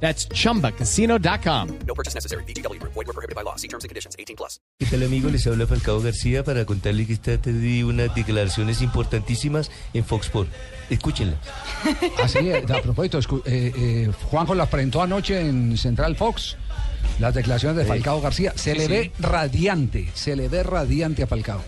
That's chumbacasino.com. No purchase necessary. BGW. Void were prohibited by law. See terms and conditions. 18 plus. ¿Qué tal amigo? Les habla Falcao García para contarle que está teniendo unas declaraciones importantísimas en Fox Sports. Escúchenla. Así es, a propósito, eh, eh, Juanjo las presentó anoche en Central Fox, las declaraciones de Falcao García. Se le ve radiante, se le ve radiante a Falcao.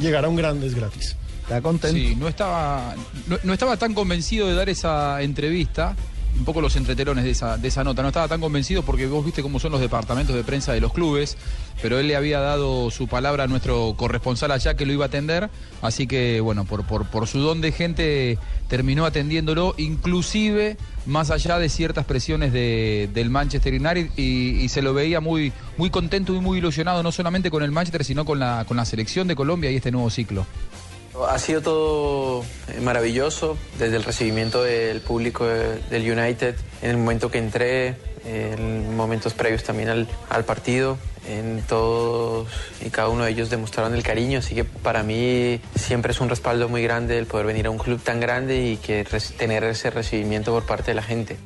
llegar a un grandes gratis. ¿Está contento? Sí, no estaba, no, no estaba tan convencido de dar esa entrevista. Un poco los entretelones de esa, de esa nota. No estaba tan convencido porque vos viste cómo son los departamentos de prensa de los clubes, pero él le había dado su palabra a nuestro corresponsal allá que lo iba a atender. Así que, bueno, por, por, por su don de gente terminó atendiéndolo, inclusive más allá de ciertas presiones de- del Manchester United y, se lo veía muy, muy contento y muy ilusionado, no solamente con el Manchester, sino con la, con la selección de Colombia y este nuevo ciclo. Ha sido todo eh, maravilloso, desde el recibimiento del público de- del United, en el momento que entré, en momentos previos también al, al partido, en todos y cada uno de ellos demostraron el cariño, así que para mí siempre es un respaldo muy grande el poder venir a un club tan grande y que tener ese recibimiento por parte de la gente.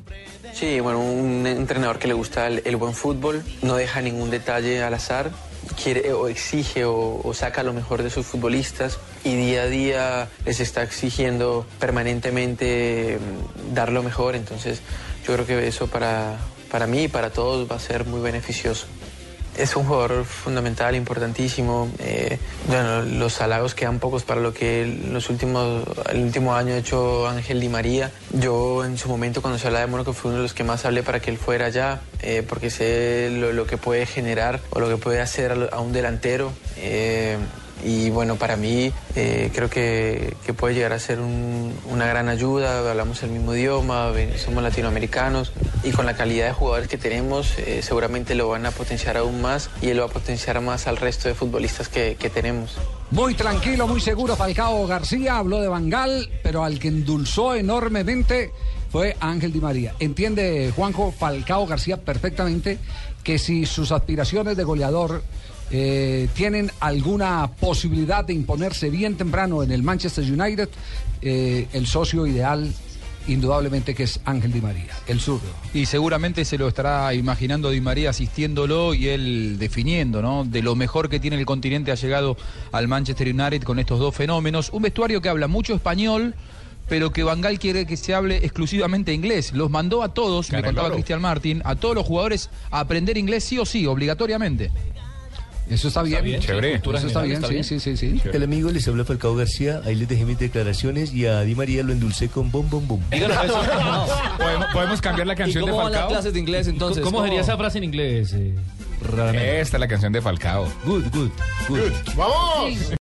Sí, bueno, un entrenador que le gusta el, el buen fútbol, no deja ningún detalle al azar, quiere o exige o, saca lo mejor de sus futbolistas y día a día les está exigiendo permanentemente mm, dar lo mejor, entonces yo creo que eso para, para mí y para todos va a ser muy beneficioso. Es un jugador fundamental, importantísimo. Eh, bueno, los halagos quedan pocos para lo que los últimos, el último año ha hecho Ángel Di María. Yo en su momento cuando se hablaba de Mónaco fui uno de los que más hablé para que él fuera allá, eh, porque sé lo, que puede generar o lo que puede hacer a un delantero. Eh, y bueno, para mí eh, creo que, puede llegar a ser un- una gran ayuda. Hablamos el mismo idioma, somos latinoamericanos y con la calidad de jugadores que tenemos eh, seguramente lo van a potenciar aún más y él va a potenciar más al resto de futbolistas que, que tenemos. Muy tranquilo, muy seguro Falcao García, habló de Bangal, pero al que endulzó enormemente fue Ángel Di María. Entiende Juanjo Falcao García perfectamente que si sus aspiraciones de goleador eh, tienen alguna posibilidad de imponerse bien temprano en el Manchester United, eh, el socio ideal indudablemente que es Ángel Di María, el zurdo. Y seguramente se lo estará imaginando Di María asistiéndolo y él definiendo, ¿no? De lo mejor que tiene el continente ha llegado al Manchester United con estos dos fenómenos. Un vestuario que habla mucho español, pero que Bangal quiere que se hable exclusivamente inglés. Los mandó a todos, me contaba Cristian Martín, a todos los jugadores a aprender inglés sí o sí, obligatoriamente. Eso está bien. Chévere. Eso está bien, sí, sí, sí, sí. ¿Qué tal amigo? Les habla Falcao García. Ahí les dejé mis declaraciones y a Di María lo endulcé con bom bom bom. ¿Podemos, podemos cambiar la canción de Falcao? de inglés entonces? ¿Cómo sería esa frase en inglés? eh, raramente? Esta es la canción de Falcao. Good, good, good. ¡Vamos!